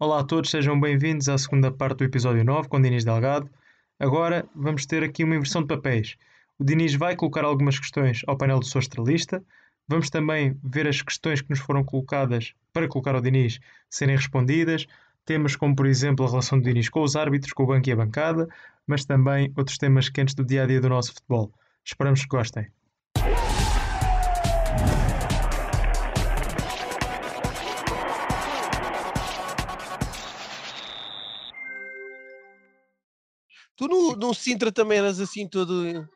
Olá a todos, sejam bem-vindos à segunda parte do episódio 9 com Dinis Delgado. Agora vamos ter aqui uma inversão de papéis. O Dinis vai colocar algumas questões ao painel do Sou Estrelista. Vamos também ver as questões que nos foram colocadas para colocar ao Dinis serem respondidas. Temas como, por exemplo, a relação do Dinis com os árbitros, com o banco e a bancada, mas também outros temas quentes do dia a dia do nosso futebol. Esperamos que gostem. Tu no, no Sintra também eras assim todo.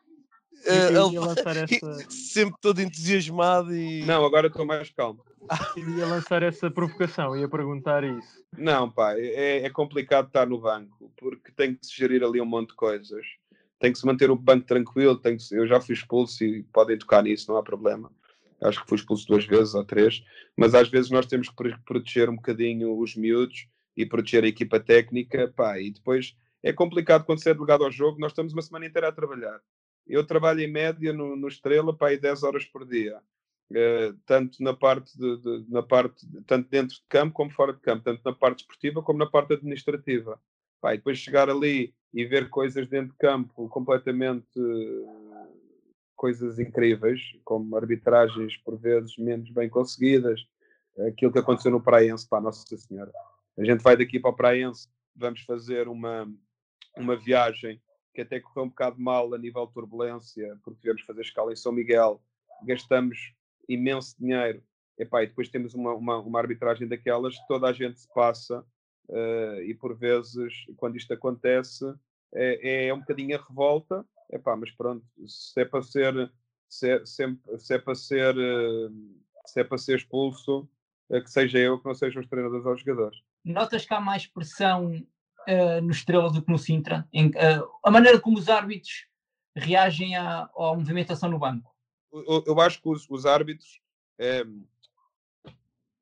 Eu lançar essa- sempre todo entusiasmado e. Não, agora estou mais calmo. ia lançar essa provocação, ia perguntar isso. Não, pá, é, é complicado estar no banco, porque tem que se gerir ali um monte de coisas. Tem que se manter o banco tranquilo, tem que se- eu já fui expulso e podem tocar nisso, não há problema. Acho que fui expulso duas vezes ou três, mas às vezes nós temos que pro- proteger um bocadinho os miúdos e proteger a equipa técnica, pá, e depois é complicado quando se é delegado ao jogo, nós estamos uma semana inteira a trabalhar. Eu trabalho em média no, no Estrela, pá, aí 10 horas por dia. Eh, tanto na parte de, de- na parte de- tanto dentro de campo como fora de campo, tanto na parte esportiva como na parte administrativa. Pá, depois chegar ali e ver coisas dentro de campo completamente coisas incríveis, como arbitragens por vezes menos bem conseguidas, aquilo que aconteceu no Praense, pá, Nossa Senhora. A gente vai daqui para o Praense, vamos fazer uma, uma viagem que até correu um bocado mal a nível de turbulência, porque tivemos fazer escala em São Miguel, gastamos imenso dinheiro, Epá, e depois temos uma, uma, uma arbitragem daquelas que toda a gente se passa, eh, e por vezes, quando isto acontece, é, é um bocadinho a revolta, Epá, mas pronto, se é para ser, se é, se é para ser, eh, se é para ser expulso, eh, que seja eu, que não sejam os treinadores ou os jogadores. Notas que há mais pressão eh, no Estrela do que no Sintra? Em- eh, a maneira como os árbitros reagem à, à movimentação no banco? eu, eu acho que os, os árbitros eh,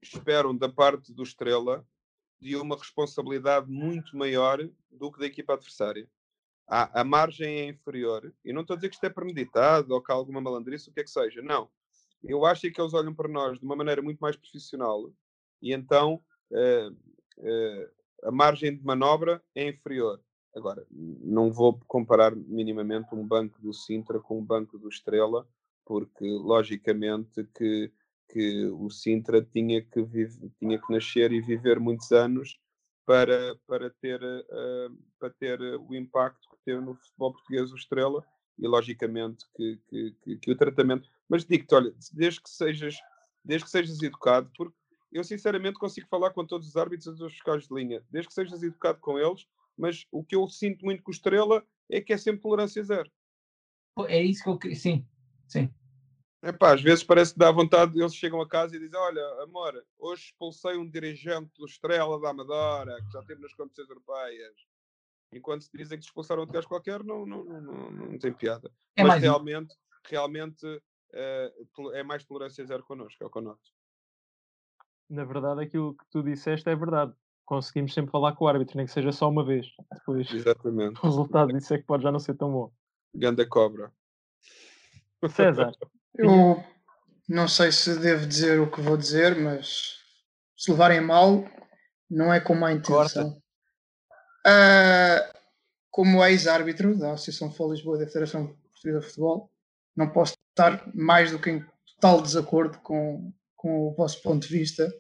esperam da parte do Estrela de uma responsabilidade muito maior do que da equipa adversária. A, a margem é inferior, e não estou a dizer que isto é premeditado ou que há alguma malandrice, o que é que seja, não. Eu acho é que eles olham para nós de uma maneira muito mais profissional e então eh, eh, a margem de manobra é inferior. Agora, não vou comparar minimamente um banco do Sintra com um banco do Estrela, porque logicamente que, que o Sintra tinha que, vive, tinha que nascer e viver muitos anos para, para, ter, eh, para ter o impacto que teve no futebol português o Estrela e logicamente que, que, que, que o tratamento. Mas digo-te, olha, desde que sejas, desde que sejas educado, porque eu sinceramente consigo falar com todos os árbitros e os fiscais de linha, desde que sejas educado com eles, mas o que eu sinto muito com o Estrela é que é sempre tolerância zero. É isso que eu queria. Sim, sim. Epá, às vezes parece que dá vontade, eles chegam a casa e dizem: Olha, amor, hoje expulsei um dirigente do Estrela da Amadora, que já teve nas competições europeias. Enquanto se dizem que expulsaram outro gajo qualquer, não, não, não, não, tem piada. É Mas realmente, realmente eh, é mais tolerância zero connosco, é o que eu noto. Na verdade, aquilo que tu disseste é verdade. Conseguimos sempre falar com o árbitro, nem que seja só uma vez. Depois, Exatamente. o resultado disso é que pode já não ser tão bom. Ganda cobra. César, Eu não sei se devo dizer o que vou dizer, mas se levarem a mal, não é com má intenção. Ah, como ex-árbitro da Associação de Futebol Lisboa e da Federação Portuguesa de Futebol, não posso estar mais do que em total desacordo com, com o vosso ponto de vista,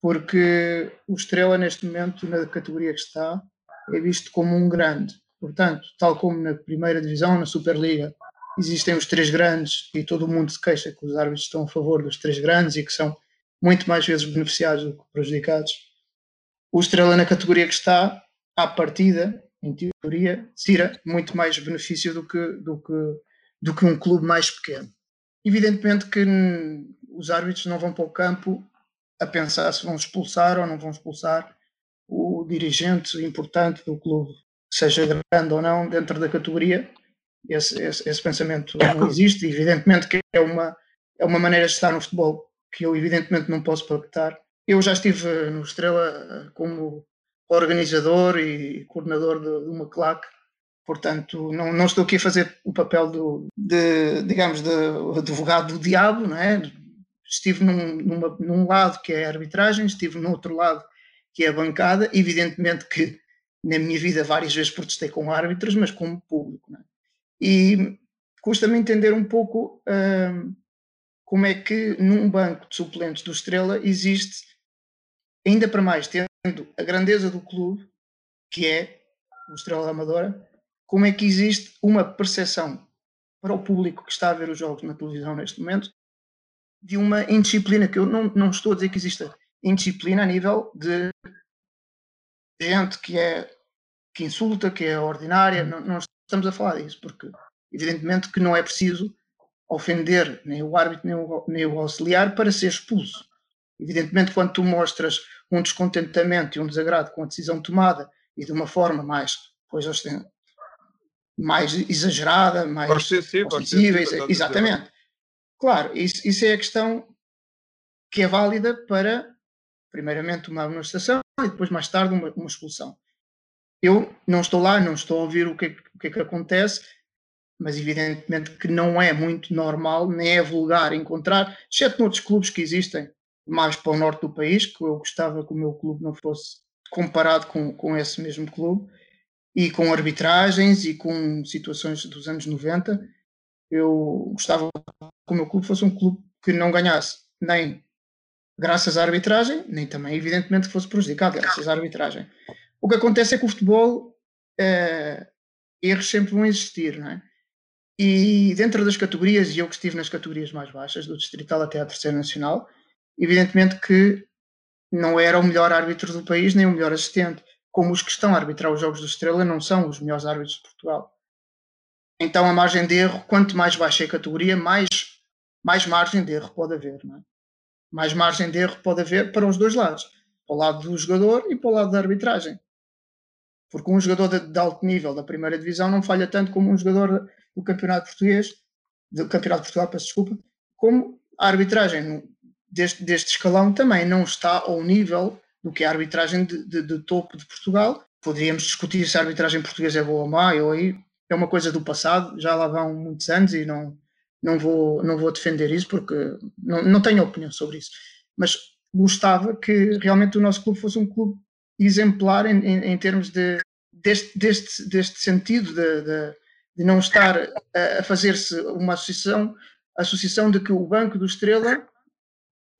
porque o Estrela, neste momento, na categoria que está, é visto como um grande. Portanto, tal como na primeira divisão, na Superliga, existem os três grandes e todo mundo se queixa que os árbitros estão a favor dos três grandes e que são muito mais vezes beneficiados do que prejudicados. O Estrela na categoria que está, à partida, em teoria, tira muito mais benefício do que, do que, do que um clube mais pequeno. Evidentemente que os árbitros não vão para o campo a pensar se vão expulsar ou não vão expulsar o dirigente importante do clube, seja grande ou não, dentro da categoria, esse, esse, esse pensamento não existe. Evidentemente que é uma, é uma maneira de estar no futebol que eu, evidentemente, não posso pactar. Eu já estive no Estrela como organizador e coordenador de, de uma claque, portanto, não, não estou aqui a fazer o papel do, de, digamos, de advogado do diabo, não é? Estive num, numa, num lado que é a arbitragem, estive no outro lado que é a bancada. Evidentemente que na minha vida várias vezes protestei com árbitros, mas como público. É? E custa-me entender um pouco hum, como é que num banco de suplentes do Estrela existe, ainda para mais, tendo a grandeza do clube, que é o Estrela Amadora, como é que existe uma percepção para o público que está a ver os jogos na televisão neste momento de uma indisciplina, que eu não, não estou a dizer que exista indisciplina a nível de gente que é que insulta, que é ordinária, não, não estamos a falar disso, porque evidentemente que não é preciso ofender nem o árbitro nem o, nem o auxiliar para ser expulso. Evidentemente, quando tu mostras um descontentamento e um desagrado com a decisão tomada e de uma forma mais, pois, mais exagerada, mais ofensiva, exatamente. Claro, isso, isso é a questão que é válida para, primeiramente, uma amonestação e depois, mais tarde, uma, uma expulsão. Eu não estou lá, não estou a ouvir o que, é, o que é que acontece, mas evidentemente que não é muito normal, nem é vulgar encontrar, exceto noutros clubes que existem mais para o norte do país, que eu gostava que o meu clube não fosse comparado com, com esse mesmo clube, e com arbitragens e com situações dos anos 90, eu gostava que o meu clube fosse um clube que não ganhasse nem graças à arbitragem, nem também, evidentemente, que fosse prejudicado graças à arbitragem. O que acontece é que o futebol, é, erros sempre vão existir, não é? E dentro das categorias, e eu que estive nas categorias mais baixas, do Distrital até à Terceira Nacional, evidentemente que não era o melhor árbitro do país, nem o melhor assistente. Como os que estão a arbitrar os jogos do Estrela não são os melhores árbitros de Portugal. Então a margem de erro, quanto mais baixa é a categoria, mais, mais margem de erro pode haver. Não é? Mais margem de erro pode haver para os dois lados. Para o lado do jogador e para o lado da arbitragem. Porque um jogador de, de alto nível da primeira divisão não falha tanto como um jogador do campeonato português, do campeonato de Portugal, peço desculpa, como a arbitragem deste, deste escalão também não está ao nível do que a arbitragem de, de, de, topo de Portugal. Poderíamos discutir se a arbitragem portuguesa é boa ou má, ou aí é uma coisa do passado, já lá vão muitos anos e não, não, vou, não vou defender isso porque não, não tenho opinião sobre isso. Mas gostava que realmente o nosso clube fosse um clube exemplar em, em, em termos de, deste, deste, deste sentido de, de, de não estar a, a fazer-se uma associação, associação de que o Banco do Estrela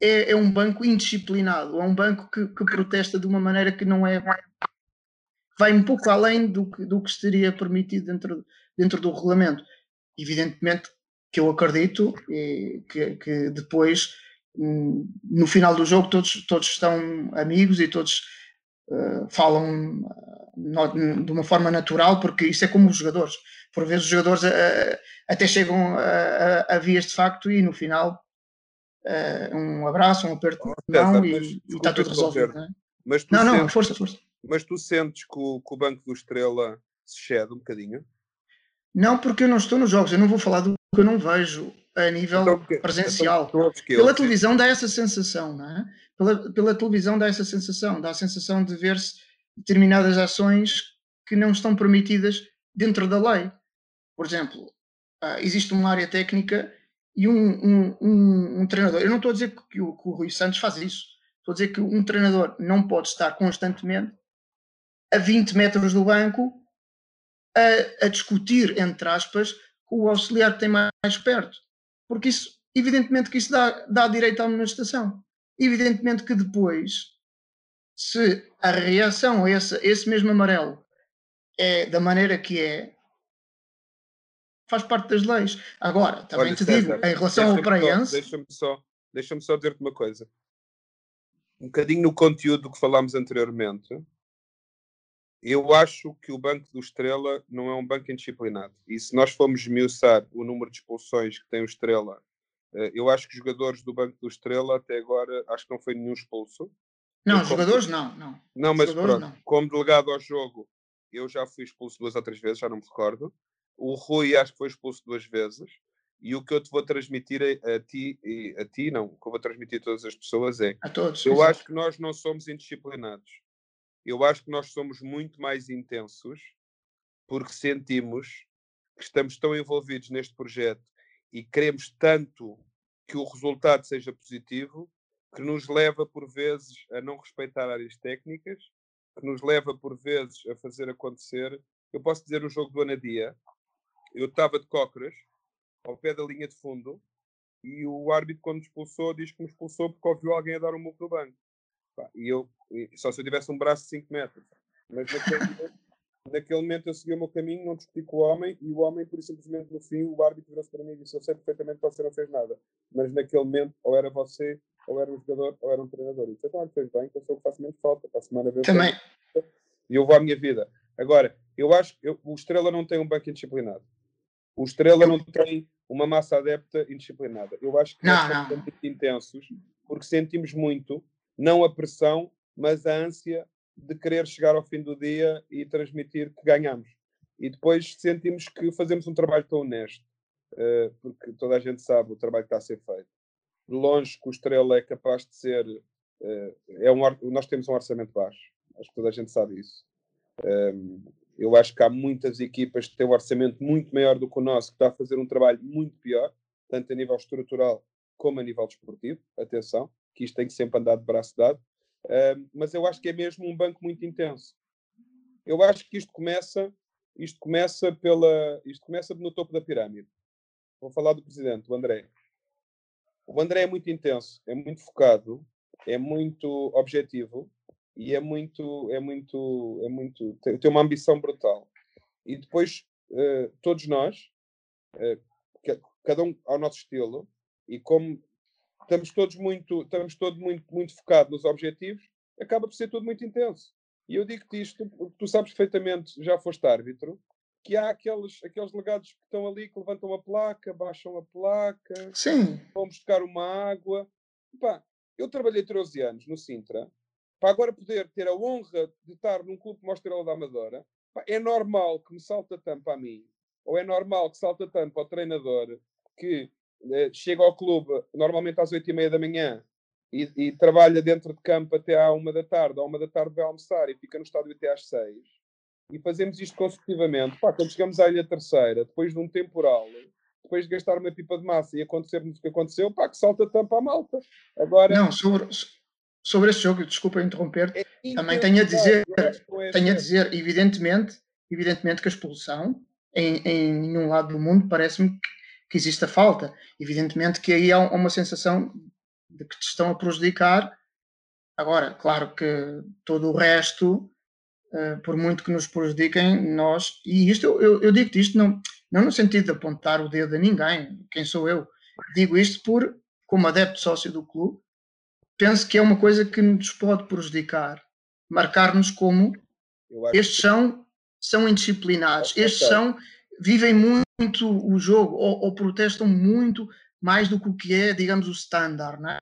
é, é um banco indisciplinado, é um banco que, que, protesta de uma maneira que não é. vai um pouco além do que, do que seria permitido dentro, dentro do regulamento. Evidentemente que eu acredito que, que depois, hum, no final do jogo, todos, todos estão amigos e todos uh, falam uh, de uma forma natural, porque isso é como os jogadores. Por vezes os jogadores uh, até chegam a, a, a vias de facto e no final uh, um abraço, um aperto de mão e, e está tudo resolvido. Não, é? mas não, sentes, não, força, força. Mas tu sentes que o, que o Banco do Estrela se cede um bocadinho? Não, porque eu não estou nos jogos, eu não vou falar do que eu não vejo a nível então, presencial. Então, pela televisão dá essa sensação, não é? Pela, pela televisão dá essa sensação, dá a sensação de ver-se determinadas ações que não estão permitidas dentro da lei. Por exemplo, uh, existe uma área técnica e um, um, um, um, treinador, eu não estou a dizer que o, que o Rui Santos faz isso, estou a dizer que um treinador não pode estar constantemente a 20 metros do banco a, a discutir, entre aspas, com o auxiliar que tem mais, perto. Porque isso, evidentemente que isso dá, dá direito à amonestação. Evidentemente que depois, se a reação a esse, esse mesmo amarelo é da maneira que é, faz parte das leis. Agora, também Olha, te César, digo, em relação ao Praense. Deixa-me só, deixa só dizer-te uma coisa. Um bocadinho no conteúdo que falámos anteriormente, eu acho que o Banco do Estrela não é um banco indisciplinado. E se nós formos esmiuçar o número de expulsões que tem o Estrela, eh, eu acho que os jogadores do Banco do Estrela até agora acho que não foi nenhum expulso. Não, os jogadores não, não. Não, mas pronto, não. como delegado ao jogo, eu já fui expulso duas ou três vezes, já não me recordo. O Rui acho que foi expulso duas vezes. E o que eu te vou transmitir a, a ti, a ti não, o que eu vou transmitir a todas as pessoas é a todos, eu acho que nós não somos indisciplinados. Eu acho que nós somos muito mais intensos porque sentimos que estamos tão envolvidos neste projeto e queremos tanto que o resultado seja positivo que nos leva por vezes a não respeitar áreas técnicas, que nos leva por vezes a fazer acontecer. Eu posso dizer o jogo do Anadia. Eu estava de cócoras, ao pé da linha de fundo, e o árbitro, quando expulsou, diz que me expulsou porque ouviu alguém a dar um murro no banco. E eu, só se eu tivesse um braço de 5 metros. Mas naquele momento, naquele momento eu segui o meu caminho, não discuti com o homem, e o homem, por simplesmente no fim, o árbitro virou-se para mim e disse: Eu sei perfeitamente que você não fez nada, mas naquele momento, ou era você, ou era um jogador, ou era um treinador. E disse: Então, fez bem, que eu sou o que faço menos falta, para a semana ver. Também. E eu vou à minha vida. Agora, eu acho que o Estrela não tem um banco indisciplinado. O Estrela não tem uma massa adepta indisciplinada. Eu acho que não, nós não. somos muito intensos porque sentimos muito, não a pressão, mas a ânsia de querer chegar ao fim do dia e transmitir que ganhamos. E depois sentimos que fazemos um trabalho tão honesto, uh, porque toda a gente sabe o trabalho que está a ser feito. De longe que o Estrela é capaz de ser. Uh, é um, nós temos um orçamento baixo, acho que toda a gente sabe isso. Um, eu acho que há muitas equipas que têm um orçamento muito maior do que o nosso, que está a fazer um trabalho muito pior, tanto a nível estrutural como a nível desportivo. Atenção, que isto tem que sempre andar de braço dado. Uh, mas eu acho que é mesmo um banco muito intenso. Eu acho que isto começa, isto começa pela, isto começa no topo da pirâmide. Vou falar do presidente, o André. O André é muito intenso, é muito focado, é muito objetivo e é muito, é muito, é muito, tem, tem uma ambição brutal. E depois uh, todos nós, uh, cada um ao nosso estilo, e como estamos todos muito, estamos todos muito, muito focados nos objetivos, acaba por ser tudo muito intenso. E eu digo-te isto, porque tu sabes perfeitamente, já foste árbitro, que há aqueles, aqueles legados que estão ali, que levantam a placa, baixam a placa, Sim. vão buscar uma água. Pá, eu trabalhei 13 anos no Sintra, para agora poder ter a honra de estar num clube como o Estrela da Amadora, pá, é normal que me salta tampa a mim, ou é normal que salta tampa ao treinador que chega ao clube normalmente às 8 e meia da manhã e, e, trabalha dentro de campo até à uma da tarde, à uma da tarde vai almoçar e fica no estádio até às 6 e fazemos isto consecutivamente. Pá, quando chegamos à Ilha Terceira, depois de um temporal, depois de gastar uma pipa de massa e acontecer-nos o que aconteceu, pá, que salta tampa à malta. Agora, Não, sobre, sobre esse jogo, desculpa interromper, é também tenho a dizer, tenho a dizer, evidentemente, evidentemente que a expulsão em, em nenhum lado do mundo parece-me que, que existe a falta. Evidentemente que aí há uma sensação de que te estão a prejudicar. Agora, claro que todo o resto, uh, por muito que nos prejudiquem, nós, e isto eu, eu, eu digo isto não, não no sentido de apontar o dedo a ninguém, quem sou eu, digo isto por, como adepto sócio do clube, penso que é uma coisa que nos pode prejudicar, marcar-nos como estes que... são, são indisciplinados, estes são, vivem muito o jogo ou, ou, protestam muito mais do que o que é, digamos, o standard, não é?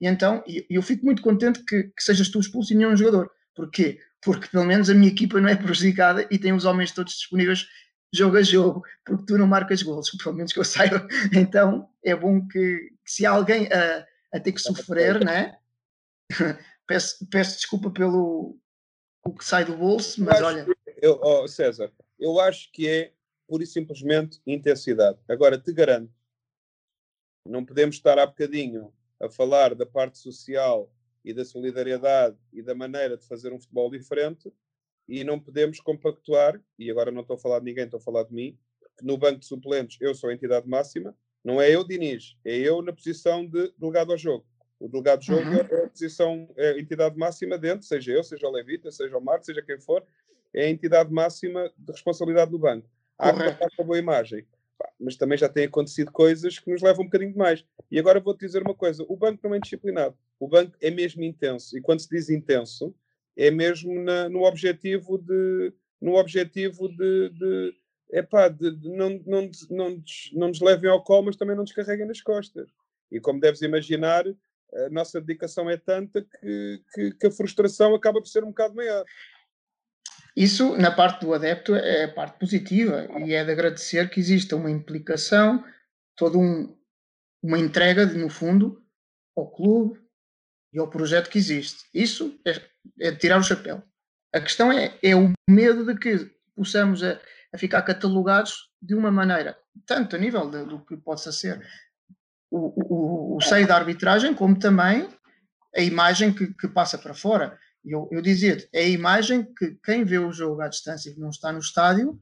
E então, eu fico muito contente que, que sejas tu expulso e nenhum jogador. Porquê? Porque pelo menos a minha equipa não é prejudicada e tem os homens todos disponíveis jogo a jogo, porque tu não marcas gols, pelo menos que eu saiba. Então, é bom que, que se há alguém a, a ter que sofrer, né? peço, peço desculpa pelo o que sai do bolso, mas olha. Eu, oh, César, eu acho que é pura e simplesmente intensidade. Agora, te garanto, não podemos estar há bocadinho a falar da parte social e da solidariedade e da maneira de fazer um futebol diferente e não podemos compactuar, e agora não estou a falar de ninguém, estou a falar de mim, que no banco de suplentes eu sou a entidade máxima, não é eu, Diniz, é eu na posição de delegado ao jogo. O delegado de jogo uhum. é a posição, é a entidade máxima dentro, seja eu, seja o Levita, seja o Marco, seja quem for, é a entidade máxima de responsabilidade do banco. Há que passar com a boa imagem. Mas também já têm acontecido coisas que nos levam um bocadinho mais. E agora vou-te dizer uma coisa: o banco não é disciplinado. O banco é mesmo intenso. E quando se diz intenso, é mesmo na, no objetivo de. No objetivo de, de epá, de, de não, não, não, não nos levem ao colo, mas também não nos carreguem nas costas. E como deves imaginar, a nossa dedicação é tanta que, que, que, a frustração acaba por ser um bocado maior. Isso, na parte do adepto, é a parte positiva e é de agradecer que exista uma implicação, toda um, uma entrega, no fundo, ao clube e ao projeto que existe. Isso é, é tirar o chapéu. A questão é, é o medo de que possamos a, a ficar catalogados de uma maneira, tanto a nível de, do que possa ser o, o, o seio da arbitragem, como também a imagem que, que passa para fora. Eu, eu dizia-te, é a imagem que quem vê o jogo à distância e que não está no estádio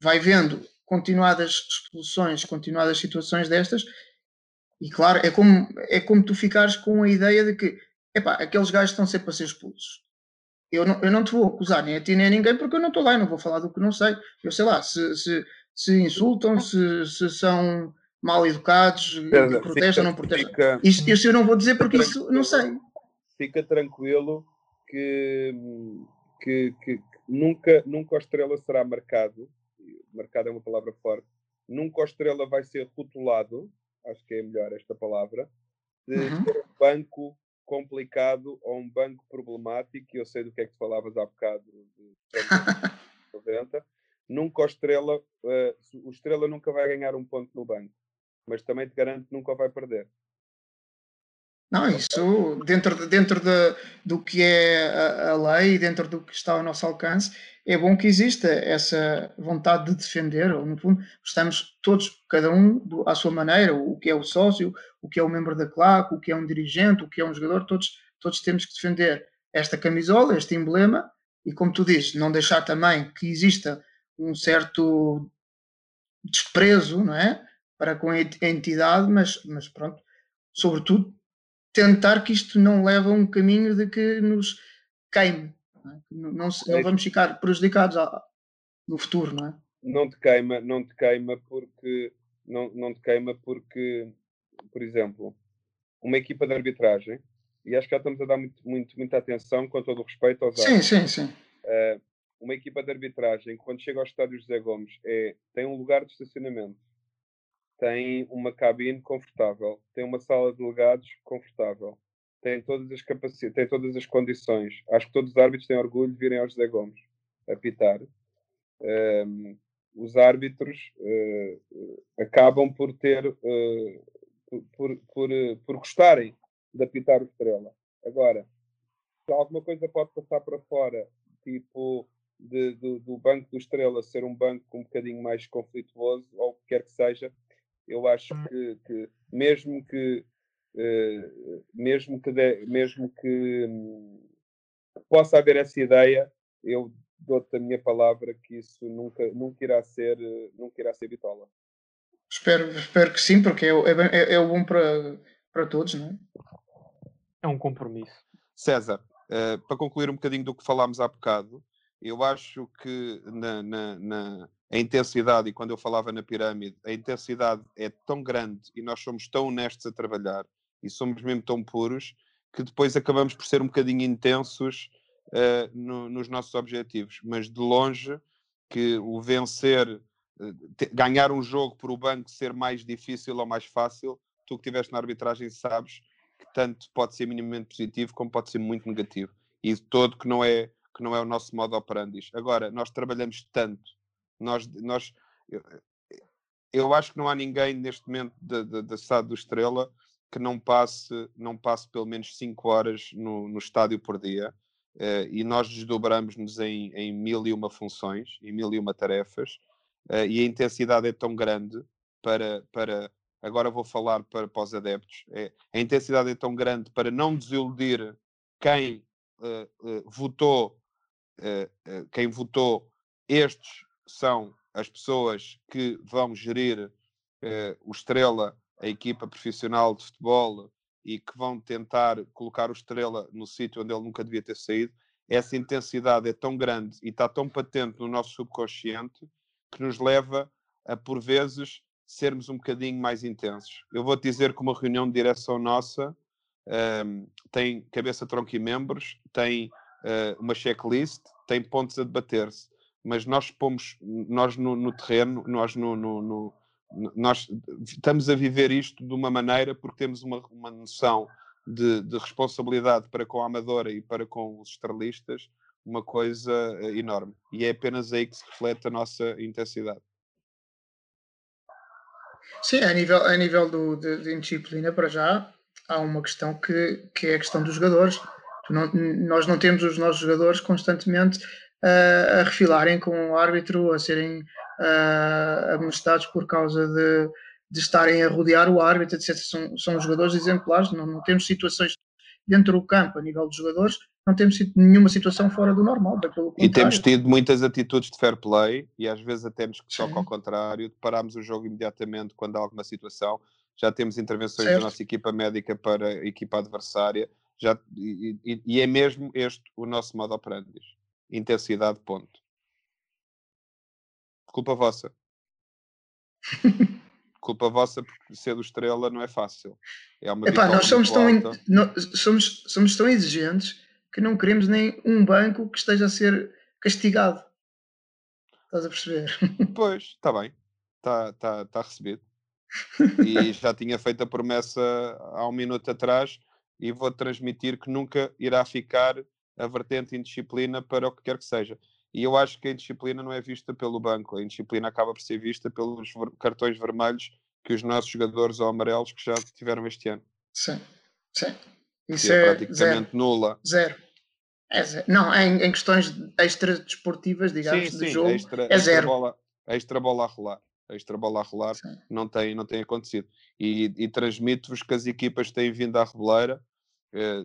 vai vendo continuadas expulsões, continuadas situações destas, e claro, é como, é como tu ficares com a ideia de que epá, aqueles gajos estão sempre a ser expulsos. Eu não, eu não te vou acusar nem a ti nem a ninguém porque eu não estou lá, eu não vou falar do que não sei. Eu sei lá, se, se, se insultam, se, se são mal educados, protestam, não protestam. Fica, isso, isso eu não vou dizer porque isso não sei. Fica tranquilo que, que, que, nunca, nunca a estrela será marcado marcado é uma palavra forte, nunca o Estrela vai ser rotulado, acho que é melhor esta palavra, de uhum. ter um banco complicado ou um banco problemático, e eu sei do que é que falavas há bocado de 90, nunca o Estrela, uh, o Estrela nunca vai ganhar um ponto no banco, mas também te garanto que nunca vai perder. Não, isso dentro, de, dentro de, do que é a, a lei, dentro do que está ao nosso alcance, é bom que exista essa vontade de defender, ou no fundo, estamos todos, cada um à sua maneira, o que é o sócio, o que é o membro da claque, o que é um dirigente, o que é um jogador, todos, todos temos que defender esta camisola, este emblema, e como tu dizes, não deixar também que exista um certo desprezo, não é? Para com a entidade, mas, mas pronto, sobretudo tentar que isto não leve a um caminho de que nos queime. Não, é? não, não, não vamos ficar prejudicados no futuro, não é? Não te queima, não te queima porque não, não te queima porque, por exemplo, uma equipa de arbitragem, e acho que já estamos a dar muito, muito, muita atenção com todo o respeito aos árbitros. Sim, sim, sim. Uh, uma equipa de arbitragem, quando chega ao estádio José Gomes, é, tem um lugar de estacionamento tem uma cabine confortável, tem uma sala de delegados confortável, tem todas as capacidades, tem todas as condições. Acho que todos os árbitros têm orgulho de virem ao José Gomes apitar. Um, os árbitros uh, acabam por ter uh, por, por, por, gostarem de apitar o Estrela. Agora, se alguma coisa pode passar para fora, tipo de, de, do banco do Estrela ser um banco um bocadinho mais conflituoso, ou o que quer que seja, eu acho hum. que, que mesmo que uh, mesmo que de, mesmo que um, possa haver essa ideia, eu dou-te a minha palavra que isso nunca, nunca irá ser nunca irá ser bitola. Espero, espero que sim, porque é, é, é, é bom para, para todos, não é? É um compromisso. César, uh, para concluir um bocadinho do que falámos há bocado, eu acho que na, na, na, a intensidade, e quando eu falava na pirâmide, a intensidade é tão grande e nós somos tão honestos a trabalhar e somos mesmo tão puros que depois acabamos por ser um bocadinho intensos uh, no, nos nossos objetivos. Mas de longe que o vencer, uh, te, ganhar um jogo por o banco ser mais difícil ou mais fácil, tu que estiveste na arbitragem sabes que tanto pode ser minimamente positivo como pode ser muito negativo. E todo que não é que não é o nosso modo operandi. Agora, nós trabalhamos tanto nós, nós, eu, eu acho que não há ninguém neste momento da, da, da Estado do Estrela que não passe, não passe pelo menos 5 horas no, no estádio por dia. Uh, e nós desdobramos-nos em, em mil e uma funções, em mil e uma tarefas, uh, e a intensidade é tão grande para, para agora vou falar para, para os adeptos, é, a intensidade é tão grande para não desiludir quem uh, votou, quem votou estes são as pessoas que vão gerir uh, o Estrela, a equipa profissional de futebol, e que vão tentar colocar o Estrela no sítio onde ele nunca devia ter saído, essa intensidade é tão grande e está tão patente no nosso subconsciente que nos leva a, por vezes, sermos um bocadinho mais intensos. Eu vou-te dizer que uma reunião de direção nossa um, ehm, tem cabeça, tronco e membros, tem uh, uma checklist, tem pontos a debater-se mas nós pomos, nós no, no terreno, nós no, no, no, nós estamos a viver isto de uma maneira porque temos uma, uma noção de, de, responsabilidade para com a amadora e para com os estrelistas, uma coisa eh, enorme. E é apenas aí que se reflete a nossa intensidade. Sim, a nível, a nível do, de, de indisciplina, para já, há uma questão que, que é a questão dos jogadores. Não, nós não temos os nossos jogadores constantemente a refilarem com o árbitro, a serem uh, amonestados por causa de, de estarem a rodear o árbitro, etc. São, são jogadores exemplares, não, não temos situações dentro do campo, a nível dos jogadores, não temos nenhuma situação fora do normal. e temos tido muitas atitudes de fair play e às vezes até nos que toca ao contrário, parámos o jogo imediatamente quando há alguma situação. Já temos intervenções certo. da nossa equipa médica para a equipa adversária. Já, e, e, e é mesmo este o nosso modo operandi. Intensidade, ponto. Culpa vossa. culpa vossa porque ser do Estrela não é fácil. É uma Epá, nós somos tão, in... somos, somos tão exigentes que não queremos nem um banco que esteja a ser castigado. Estás a perceber? Pois, está bem. Está tá, tá recebido. E já tinha feito a promessa há um minuto atrás e vou transmitir que nunca irá ficar a vertente indisciplina para o que quer que seja. E eu acho que a indisciplina não é vista pelo banco, a indisciplina acaba por ser vista pelos cartões vermelhos que os nossos jogadores ou amarelos que já tiveram este ano. Sim, sim. Isso é, é, praticamente zero. nula. Zero. É zero. Não, em, em questões extra desportivas, digamos, sim, de sim, jogo, extra, é zero. Bola, extra bola a rolar. extra bola a rolar não tem, não tem acontecido. E, e transmito-vos que as equipas têm vindo à Reboleira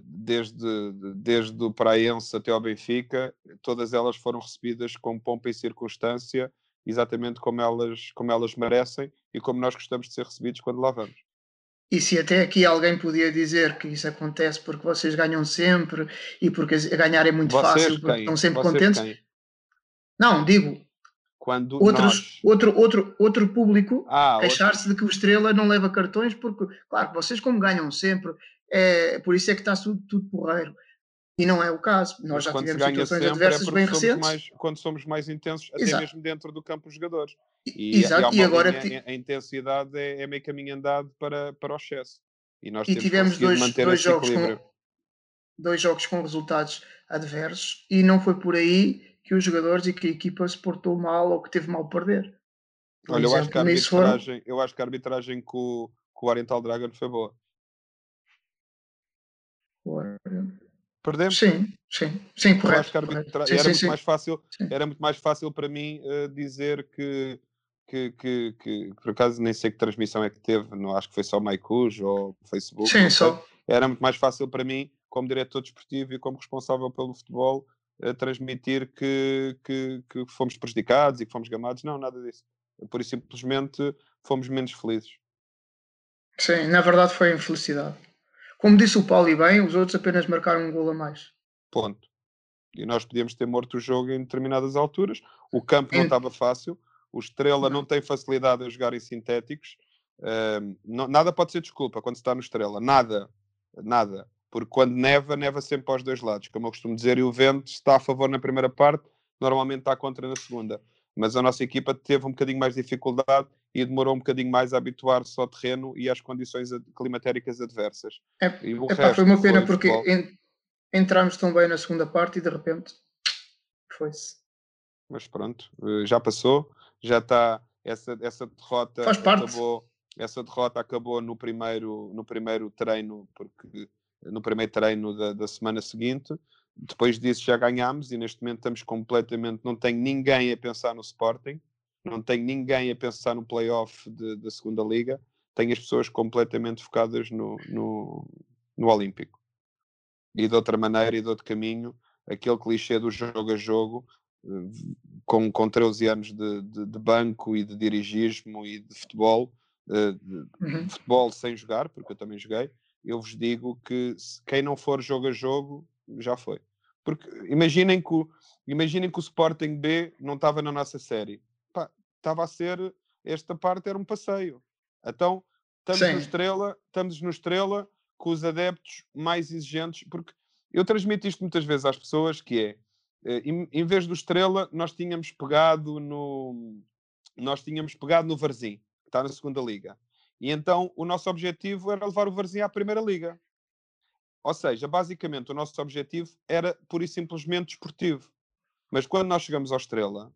desde, desde o Praense até ao Benfica, todas elas foram recebidas com pompa e circunstância, exatamente como elas, como elas merecem e como nós gostamos de ser recebidos quando lá vamos. E se até aqui alguém podia dizer que isso acontece porque vocês ganham sempre e porque ganhar é muito vocês fácil, porque estão sempre vocês contentes. Quem? Não, digo, quando Outros, nós... outro, outro, outro público ah, queixar-se outro... de que o Estrela não leva cartões, porque, claro, vocês como ganham sempre é, por isso é que está tudo, tudo porreiro. E não é o caso. Nós Mas já tivemos situações é adversas é bem recentes. Mais, quando somos mais intensos, até Exato. mesmo dentro do campo dos jogadores. E, Exato. e, e agora linha, a intensidade é, é, meio caminho andado para, para o excesso. E nós e tivemos dois, dois jogos com, dois jogos com resultados adversos e não foi por aí que os jogadores e que a equipa se portou mal ou que teve mal perder. Por Olha, exemplo, eu, acho que a arbitragem, eu acho que a arbitragem com, com o Oriental Dragon foi boa. Perdemos? Sim, sim, sim, correto. correto. Sim, era, sim, muito sim. Mais fácil, era muito mais fácil para mim uh, dizer que, que, que, que, por acaso nem sei que transmissão é que teve, não acho que foi só Maicuj ou Facebook. Sim, só. Era muito mais fácil para mim, como diretor desportivo e como responsável pelo futebol, uh, transmitir que, que, que fomos prejudicados e que fomos gamados. Não, nada disso. Por isso simplesmente fomos menos felizes. Sim, na verdade foi infelicidade. Como disse o Paulo e bem, os outros apenas marcaram um gol a mais. Ponto. E nós podíamos ter morto o jogo em determinadas alturas. O campo não estava fácil. O Estrela não. não tem facilidade a jogar em sintéticos. Não, nada pode ser desculpa quando se está no Estrela. Nada. Nada. Porque quando neva, neva sempre para os dois lados. Como eu costumo dizer, e o vento está a favor na primeira parte, normalmente está contra na segunda mas a nossa equipa teve um bocadinho mais de dificuldade e demorou um bocadinho mais a habituar-se ao terreno e às condições climatéricas adversas. É, epá, foi uma pena foi porque en, entramos tão bem na segunda parte e de repente foi-se. Mas pronto, eh, já passou, já está essa, essa derrota Faz parte. acabou. Essa derrota acabou no primeiro, no primeiro treino, porque no primeiro treino da, da semana seguinte depois disso já ganhámos e neste momento estamos completamente. Não tenho ninguém a pensar no Sporting, não tenho ninguém a pensar no playoff da segunda Liga, tenho as pessoas completamente focadas no, no, no Olímpico. E de outra maneira e de outro caminho, aquele clichê do jogo a jogo, com, com 13 anos de, de, de banco e de dirigismo e de futebol, eh, de, uhum. futebol sem jogar, porque eu também joguei, eu vos digo que quem não for jogo a jogo, já foi. Porque imaginem que, o, imaginem que o Sporting B não estava na nossa série. Estava a ser. Esta parte era um passeio. Então, estamos Sim. no Estrela, estamos no Estrela com os adeptos mais exigentes, porque eu transmito isto muitas vezes às pessoas, que é, eh, em, em vez do Estrela, nós tínhamos pegado no nós tínhamos pegado no Varzim, que está na segunda liga. E então o nosso objetivo era levar o Varzim à primeira liga. Ou seja, basicamente o nosso objetivo era pura e simplesmente esportivo. Mas quando nós chegamos ao Estrela,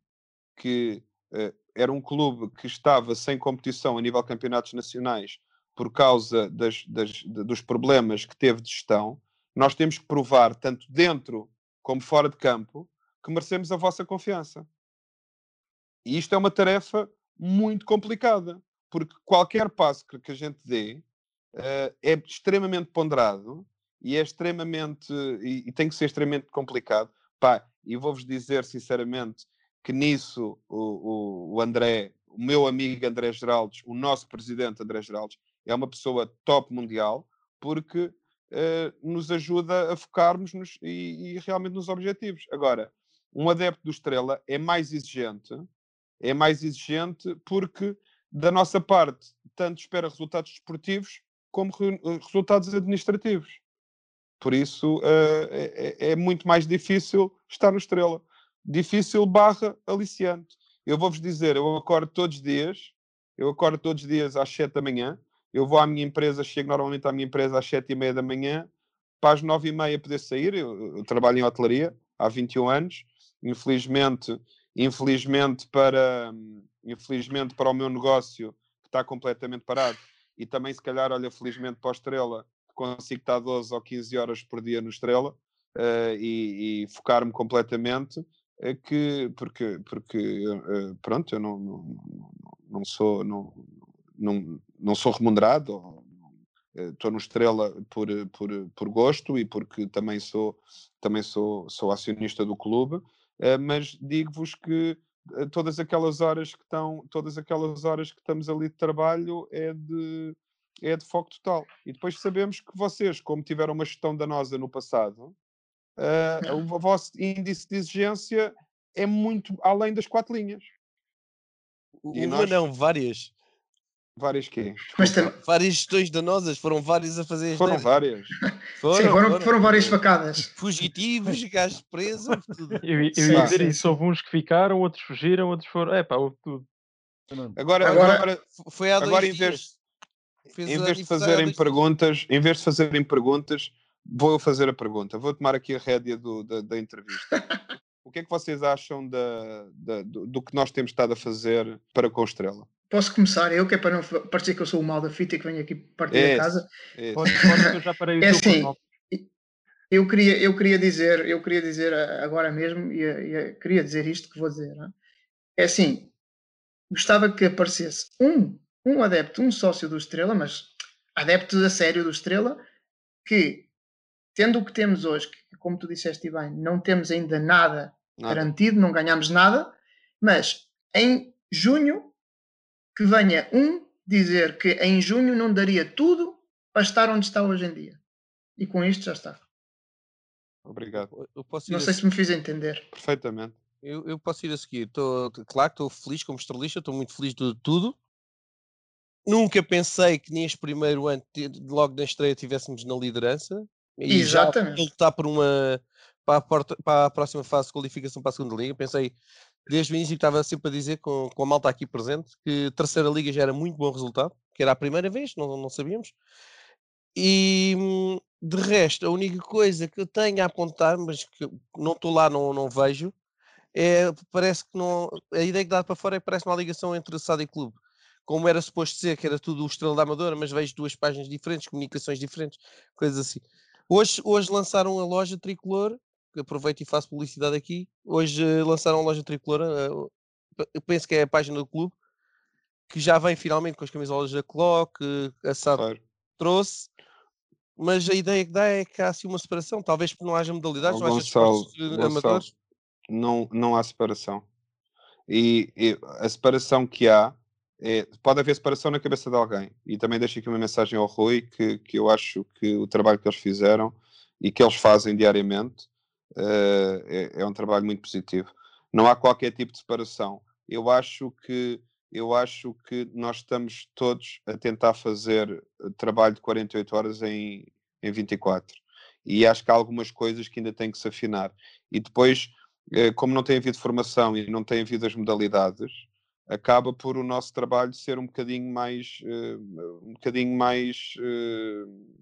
que uh, era um clube que estava sem competição a nível de campeonatos nacionais por causa das, das, dos problemas que teve de gestão, nós temos que provar, tanto dentro como fora de campo, que merecemos a vossa confiança. E isto é uma tarefa muito complicada, porque qualquer passo que, que a gente dê uh, é extremamente ponderado e é extremamente, e, e tem que ser extremamente complicado. Pá, e vou-vos dizer sinceramente que nisso o, o, o, André, o meu amigo André Geraldes, o nosso presidente André Geraldes, é uma pessoa top mundial, porque uh, nos ajuda a focarmos nos, e, e realmente nos objetivos. Agora, um adepto do Estrela é mais exigente, é mais exigente porque da nossa parte tanto espera resultados desportivos como re resultados administrativos. Por isso uh, é, é, muito mais difícil estar no Estrela. Difícil barra aliciante. Eu vou-vos dizer, eu acordo todos os dias, eu acordo todos os dias às 7 da manhã, eu vou à minha empresa, chego normalmente à minha empresa às 7 e meia da manhã, para as 9 e meia poder sair, eu, eu trabalho em hotelaria há 21 anos, infelizmente, infelizmente para, infelizmente para o meu negócio que está completamente parado, e também se calhar, olha, felizmente para a Estrela, consigo estar 12 ou 15 horas por dia no Estrela uh, e, e focar-me completamente, uh, que, porque, porque uh, pronto, eu não, não, não sou não, não, não sou remunerado, estou no Estrela por, por, por gosto e porque também sou também sou, sou acionista do clube, mas digo-vos que todas aquelas horas que estão todas aquelas horas que estamos ali de trabalho é de é de foco total. E depois sabemos que vocês, como tiveram uma gestão danosa no passado, uh, o vosso índice de exigência é muito além das quatro linhas. E uma nós... não, várias. Várias quê? Mas tam... Várias gestões danosas, foram várias a fazer Foram várias. Foram, Sim, foram, foram, foram várias facadas. Fugitivos, gajos presos, tudo. Eu, eu ia dizer isso, houve uns que ficaram, outros fugiram, outros foram. É pá, houve tudo. Agora, agora, agora, foi há dois agora, dias. em vez, em vez de fazerem perguntas, em vez de fazerem perguntas, vou fazer a pergunta. Vou tomar aqui a rédea do, da, da entrevista. o que é que vocês acham da, da, do, do, que nós temos estado a fazer para com Estrela? Posso começar eu, que é para não parecer que eu sou o mal da fita e que venho aqui partir esse, da casa. Pode, pode, eu já parei o é assim, eu queria, eu queria dizer, eu queria dizer agora mesmo, e, e queria dizer isto que vou dizer. É? é assim, gostava que aparecesse um um adepto, um sócio do Estrela, mas adepto a sério do Estrela, que tendo o que temos hoje, que como tu disseste bem, não temos ainda nada, nada. garantido, não ganhamos nada, mas em junho que venha um dizer que em junho não daria tudo para estar onde está hoje em dia. E com isto já está. Obrigado. não sei se me fiz entender. Perfeitamente. Eu, eu posso ir a seguir. Tô, claro que estou feliz como estrelista, estou muito feliz de tudo. Nunca pensei que neste primeiro ano, logo na estreia, tivéssemos na liderança. E Exatamente. Já lutar por uma para a, porta, para a próxima fase de qualificação para a segunda liga. Pensei, desde o início, estava sempre a dizer com, com a malta aqui presente que a terceira liga já era muito bom resultado, que era a primeira vez, não, não sabíamos. E de resto, a única coisa que eu tenho a apontar, mas que não estou lá, não, não vejo, é parece que não. A ideia que dá para fora é que parece uma ligação entre SAD e clube como era suposto ser, que era tudo o Estrela da Amadora, mas vejo duas páginas diferentes, comunicações diferentes, coisas assim. Hoje, hoje lançaram a loja Tricolor, que aproveito e faço publicidade aqui. Hoje uh, lançaram a loja Tricolor, uh, eu penso que é a página do clube, que já vem finalmente com as camisolas da Clock, a SAD claro. trouxe. Mas a ideia que dá é que há assim uma separação, talvez porque não haja modalidades, não haja Gonçalo, amadores. Não, não há separação. E, e a separação que há é, pode haver separação na cabeça de alguém. E também deixo aqui uma mensagem ao Rui que, que eu acho que o trabalho que eles fizeram e que eles fazem diariamente uh, é, é, um trabalho muito positivo. Não há qualquer tipo de separação. Eu acho que eu acho que nós estamos todos a tentar fazer trabalho de 48 horas em, em 24. E acho que há algumas coisas que ainda têm que se afinar. E depois, eh, como não tem havido formação e não tem havido as modalidades, acaba por o nosso trabalho ser um bocadinho mais uh, um bocadinho mais uh,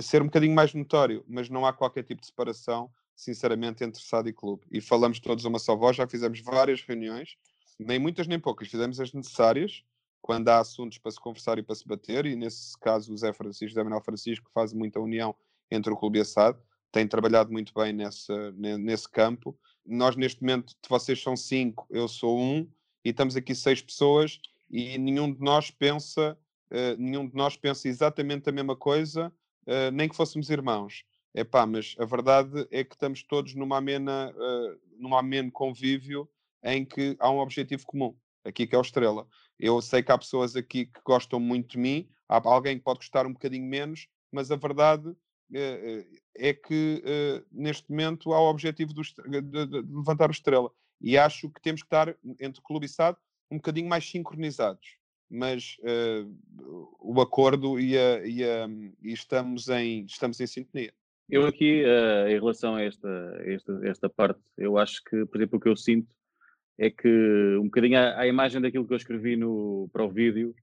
ser um bocadinho mais notório, mas não há qualquer tipo de separação, sinceramente, entre SAD e clube. E falamos todos uma só voz, já fizemos várias reuniões, nem muitas nem poucas, fizemos as necessárias, quando há assuntos para se conversar e para se bater, e nesse caso o Zé Francisco, Zé Manuel Francisco, faz muita união entre o clube e a SAD, tem trabalhado muito bem nessa, nesse campo. Nós, neste momento, vocês são cinco, eu sou um, e estamos aqui seis pessoas e nenhum de nós pensa, uh, nenhum de nós pensa exatamente a mesma coisa uh, nem que fôssemos irmãos. É pá, mas a verdade é que estamos todos numa amena, uh, num ameno convívio em que há um objetivo comum, aqui que é o Estrela. Eu sei que há pessoas aqui que gostam muito de mim, há alguém que pode gostar um bocadinho menos, mas a verdade é que neste momento há o objetivo de, levantar o Estrela. E acho que temos que estar entre clube e SAD um bocadinho mais sincronizados mas uh, o acordo e, a, e, a, e, estamos, em, estamos em sintonia. Eu aqui, uh, em relação a esta, esta, esta parte, eu acho que, por exemplo, o que eu sinto é que um bocadinho à, imagem daquilo que eu escrevi no, para o vídeo,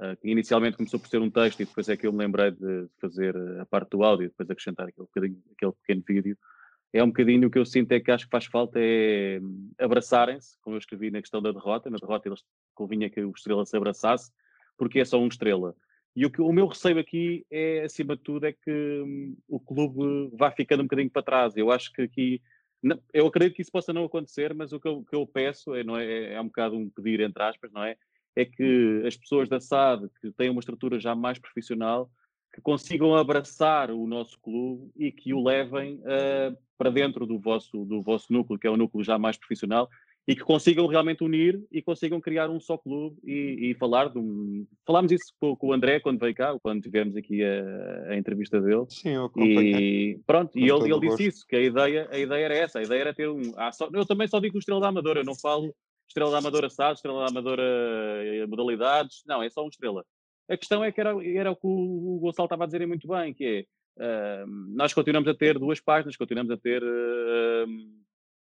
uh, que inicialmente começou por ser um texto e depois é que eu me lembrei de fazer a parte do áudio e depois acrescentar aquele, aquele pequeno vídeo, é um bocadinho o que eu sinto é que acho que faz falta é abraçarem-se, como eu escrevi na questão da derrota, na derrota eles convinha que o Estrela se abraçasse, porque é só um Estrela. E o, que, o meu receio aqui é, acima de tudo, é que hum, o clube vá ficando um bocadinho para trás. Eu acho que aqui, não, eu acredito que isso possa não acontecer, mas o que eu, que eu peço, é, não é, é um bocado um pedir, entre aspas, não é? É que as pessoas da SAD, que têm uma estrutura já mais profissional, que consigam abraçar o nosso clube e que o levem uh, para dentro do vosso, do vosso núcleo, que é um núcleo já mais profissional, e que consigam realmente unir e consigam criar um só clube e, e falar de um. Falámos isso com, com, o André quando veio cá, quando tivemos aqui a, a entrevista dele. Sim, eu acompanhei. E pronto, e ele, ele disse isso, que a ideia, a ideia era essa, a ideia era ter um. Ah, só, eu também só digo o Estrela da Amadora, eu não falo Estrela da Amadora SAD, Estrela da Amadora eh, modalidades, não, é só um Estrela. A questão é que era, era o que o, Gonçalo estava a dizer muito bem, que é. Uh, nós continuamos a ter duas páginas, continuamos a ter uh,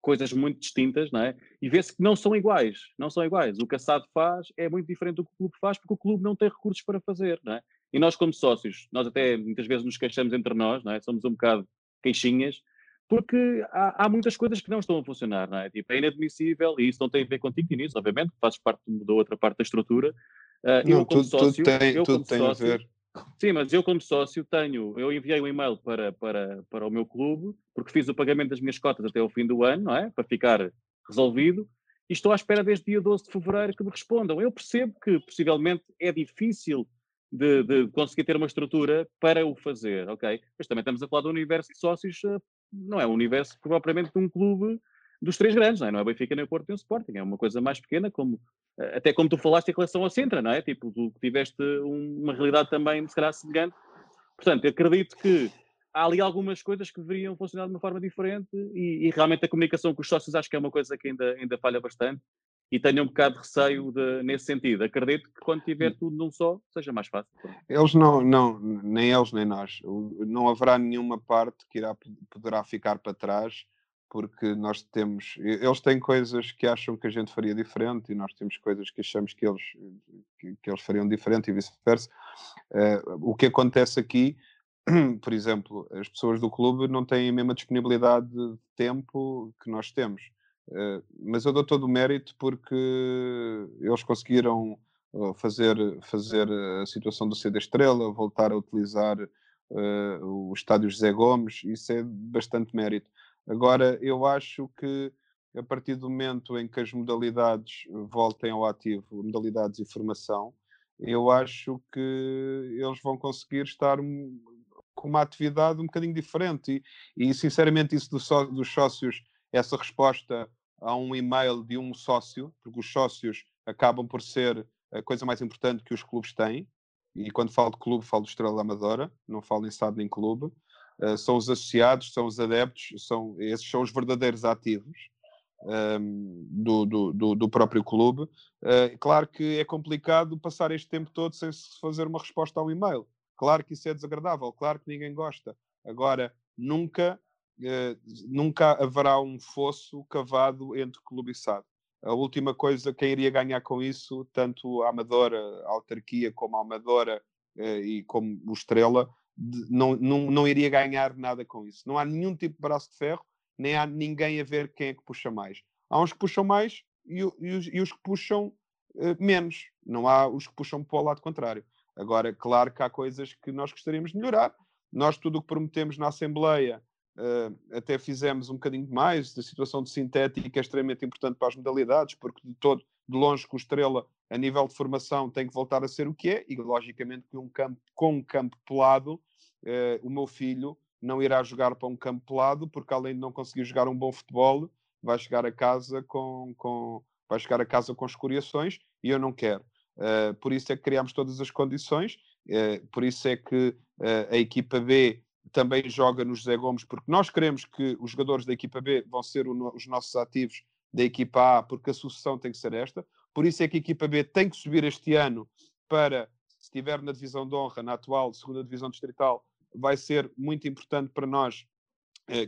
coisas muito distintas, não é? E vê-se que não são iguais, não são iguais. O que a SAD faz é muito diferente do que o clube faz, porque o clube não tem recursos para fazer, não é? E nós, como sócios, nós até muitas vezes nos queixamos entre nós, não é? Somos um bocado queixinhas, porque há, há, muitas coisas que não estão a funcionar, não é? Tipo, é inadmissível, e isso não tem a ver contigo, nisso, obviamente, fazes parte da outra parte da estrutura. Uh, não, eu, como tudo, sócio, tudo tem, eu, tudo tem sócio, a ver. Sim, mas eu como sócio tenho, eu enviei um e-mail para, para, para o meu clube, porque fiz o pagamento das minhas cotas até o fim do ano, não é? Para ficar resolvido, e estou à espera desde dia 12 de fevereiro que me respondam. Eu percebo que possivelmente é difícil de, de, conseguir ter uma estrutura para o fazer, ok? Mas também estamos a falar do universo de sócios, eh, não é um universo propriamente de um clube dos três grandes, não é? Não é Benfica nem o Porto nem o Sporting, é uma coisa mais pequena, como, até como tu falaste em relação ao Sintra, não é? Tipo, tu tiveste uma realidade também, se calhar, semelhante. Portanto, acredito que há ali algumas coisas que deveriam funcionar de uma forma diferente e, e, realmente a comunicação com os sócios acho que é uma coisa que ainda, ainda falha bastante e tenho um bocado de receio de, nesse sentido. Acredito que quando tiver hum. tudo num só, seja mais fácil. Eles não, não, nem eles nem nós. Não haverá nenhuma parte que irá, poderá ficar para trás porque nós temos, eles têm coisas que acham que a gente faria diferente e nós temos coisas que achamos que eles, que, que eles fariam diferente e vice-versa. Uh, o que acontece aqui, por exemplo, as pessoas do clube não têm a mesma disponibilidade de tempo que nós temos. Uh, mas eu dou todo o mérito porque eles conseguiram eh, fazer, fazer a situação do CD Estrela, voltar a utilizar uh, o estádio José Gomes, isso é bastante mérito Agora, eu acho que a partir do momento em que as modalidades voltem ao ativo, modalidades e formação, eu acho que eles vão conseguir estar com uma atividade um bocadinho diferente. E, e sinceramente, isso do só, dos sócios, essa resposta a um e-mail de um sócio, porque os sócios acabam por ser a coisa mais importante que os clubes têm. E quando falo de clube, falo de Estrela Amadora, não falo em estado nem clube. Uh, são os associados, são os adeptos, são, esses são os verdadeiros ativos um, ehm, do, do, do, próprio clube. Uh, claro que é complicado passar este tempo todo sem se fazer uma resposta ao e-mail. Claro que isso é desagradável, claro que ninguém gosta. Agora, nunca, uh, nunca haverá um fosso cavado entre clube e SAD. A última coisa, quem iria ganhar com isso, tanto a Amadora, a autarquia, como a Amadora e como o Estrela, não, não, não iria ganhar nada com isso. Não há nenhum tipo de braço de ferro, nem há ninguém a ver quem é que puxa mais. Há uns que puxam mais e, e, os, e os, que puxam uh, menos. Não há os que puxam para o lado contrário. Agora, claro que há coisas que nós gostaríamos de melhorar. Nós, tudo o que prometemos na Assembleia, uh, até fizemos um bocadinho mais. A situação de sintética é extremamente importante para as modalidades, porque de todo, de longe, com o Estrela, a nível de formação, tem que voltar a ser o que é, e logicamente com um campo, com um campo pelado, uh, o meu filho não irá jogar para um campo pelado, porque além de não conseguir jogar um bom futebol, vai chegar a casa com, com vai chegar a casa com escoriações e eu não quero. Uh, por isso é que criámos todas as condições, uh, por isso é que uh, a equipa B também joga no José Gomes, porque nós queremos que os jogadores da equipa B vão ser o, os nossos ativos da equipa A, porque a sucessão tem que ser esta. Por isso é que a equipa B tem que subir este ano para, se estiver na divisão de honra, na atual segunda divisão distrital, vai ser muito importante para nós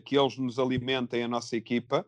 que eles nos alimentem a nossa equipa.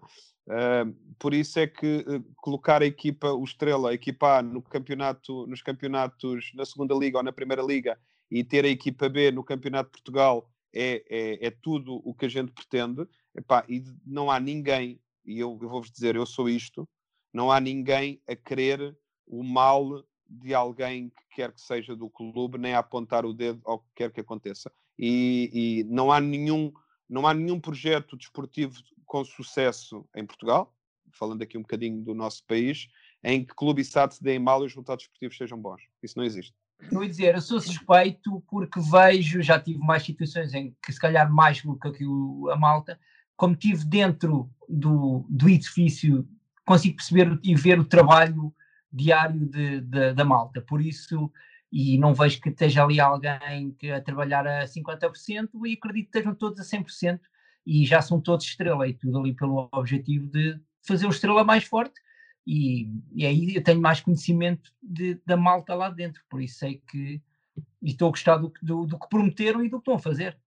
Uh, por isso é que uh, colocar a equipa, o Estrela, a equipa A no campeonato, nos campeonatos na segunda liga ou na primeira liga e ter a equipa B no campeonato de Portugal é, é, é tudo o que a gente pretende. Epá, e não há ninguém, e eu, eu vou-vos dizer, eu sou isto, não há ninguém a querer o mal de alguém que quer que seja do clube, nem a apontar o dedo ao que quer que aconteça. E, e não há nenhum não há nenhum projeto desportivo com sucesso em Portugal, falando aqui um bocadinho do nosso país, em que clube e SAD se deem mal e os resultados esportivos sejam bons. Isso não existe. Eu ia dizer, eu sou suspeito porque vejo, já tive mais situações em que se calhar mais do que a malta, como tive dentro do, do edifício, consigo perceber e ver o trabalho diário de, de, da malta. Por isso, e não vejo que esteja ali alguém que a trabalhar a 50% e acredito que estejam todos a 100% e já são todos estrela e tudo ali pelo objetivo de fazer o estrela mais forte e, e aí eu tenho mais conhecimento de, da malta lá dentro, por isso sei que e estou a gostar do, do, do que prometeram e do que estão a fazer.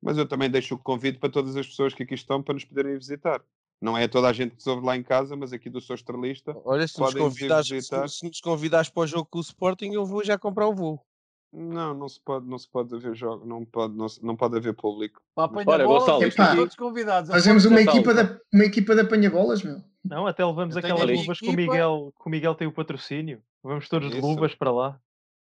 Mas eu também deixo o convite para todas as pessoas que aqui estão para nos poderem visitar. Não é toda a gente que se ouve lá em casa, mas aqui do seu estrelista. Olha, se nos, convidares, se, se nos convidares para o jogo com o Sporting, eu vou já comprar o voo. Não, não se pode, não se pode haver jogo, não pode, não, não pode haver público. Olha, Gonçalo, Epá, todos convidados. Fazemos uma equipa, da, uma equipa de apanha-bolas, meu. Não, até levamos aquelas luvas que o Miguel, que o Miguel tem o patrocínio. Vamos todos de luvas para lá.